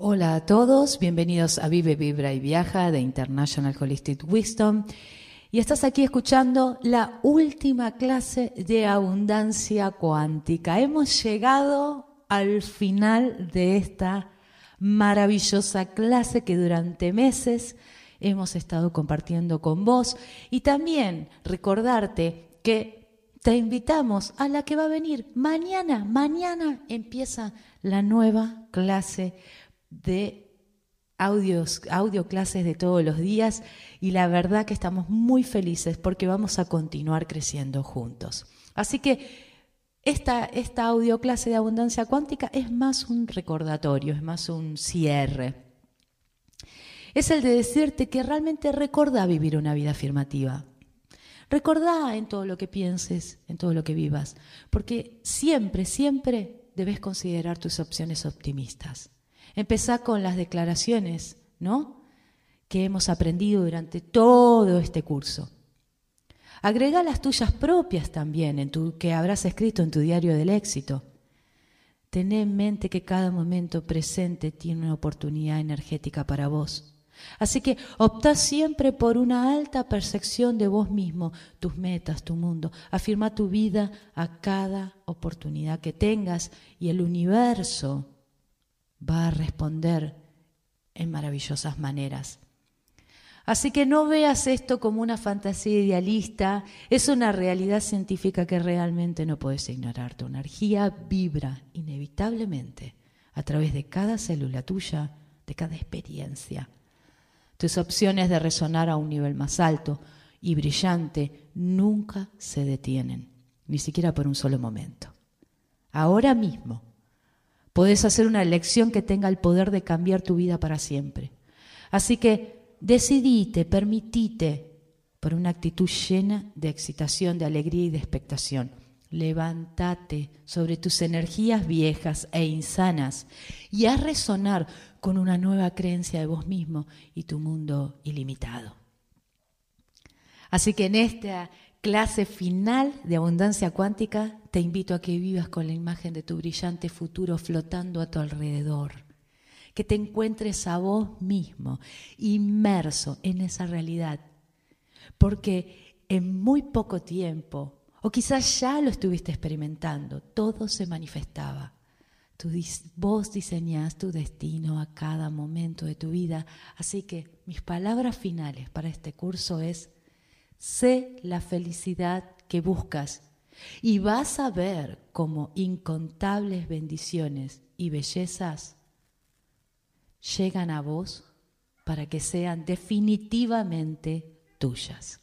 Hola a todos, bienvenidos a Vive, Vibra y Viaja de International Holistic Wisdom. Y estás aquí escuchando la última clase de abundancia cuántica. Hemos llegado al final de esta maravillosa clase que durante meses hemos estado compartiendo con vos y también recordarte que te invitamos a la que va a venir mañana. Mañana empieza la nueva clase de audios, audio clases de todos los días y la verdad que estamos muy felices porque vamos a continuar creciendo juntos. Así que esta, esta audio clase de abundancia cuántica es más un recordatorio, es más un cierre. Es el de decirte que realmente recordá vivir una vida afirmativa. Recordá en todo lo que pienses, en todo lo que vivas, porque siempre, siempre debes considerar tus opciones optimistas. Empezá con las declaraciones, ¿no? Que hemos aprendido durante todo este curso. Agrega las tuyas propias también, en tu, que habrás escrito en tu diario del éxito. Ten en mente que cada momento presente tiene una oportunidad energética para vos. Así que opta siempre por una alta percepción de vos mismo, tus metas, tu mundo. Afirma tu vida a cada oportunidad que tengas y el universo va a responder en maravillosas maneras. Así que no veas esto como una fantasía idealista, es una realidad científica que realmente no puedes ignorar. Tu energía vibra inevitablemente a través de cada célula tuya, de cada experiencia. Tus opciones de resonar a un nivel más alto y brillante nunca se detienen, ni siquiera por un solo momento. Ahora mismo Podés hacer una elección que tenga el poder de cambiar tu vida para siempre. Así que decidite, permitite, por una actitud llena de excitación, de alegría y de expectación. Levántate sobre tus energías viejas e insanas y haz resonar con una nueva creencia de vos mismo y tu mundo ilimitado. Así que en esta clase final de abundancia cuántica, te invito a que vivas con la imagen de tu brillante futuro flotando a tu alrededor. Que te encuentres a vos mismo, inmerso en esa realidad. Porque en muy poco tiempo, o quizás ya lo estuviste experimentando, todo se manifestaba. Tú, vos diseñás tu destino a cada momento de tu vida. Así que mis palabras finales para este curso es, Sé la felicidad que buscas y vas a ver cómo incontables bendiciones y bellezas llegan a vos para que sean definitivamente tuyas.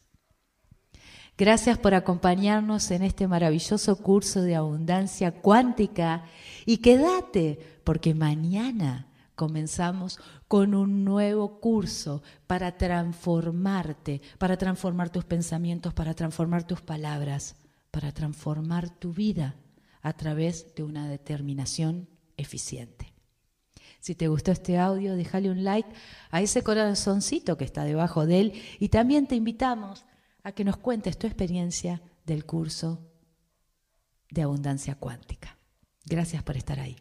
Gracias por acompañarnos en este maravilloso curso de abundancia cuántica y quédate porque mañana comenzamos con un nuevo curso para transformarte, para transformar tus pensamientos, para transformar tus palabras, para transformar tu vida a través de una determinación eficiente. Si te gustó este audio, déjale un like a ese corazoncito que está debajo de él y también te invitamos a que nos cuentes tu experiencia del curso de abundancia cuántica. Gracias por estar ahí.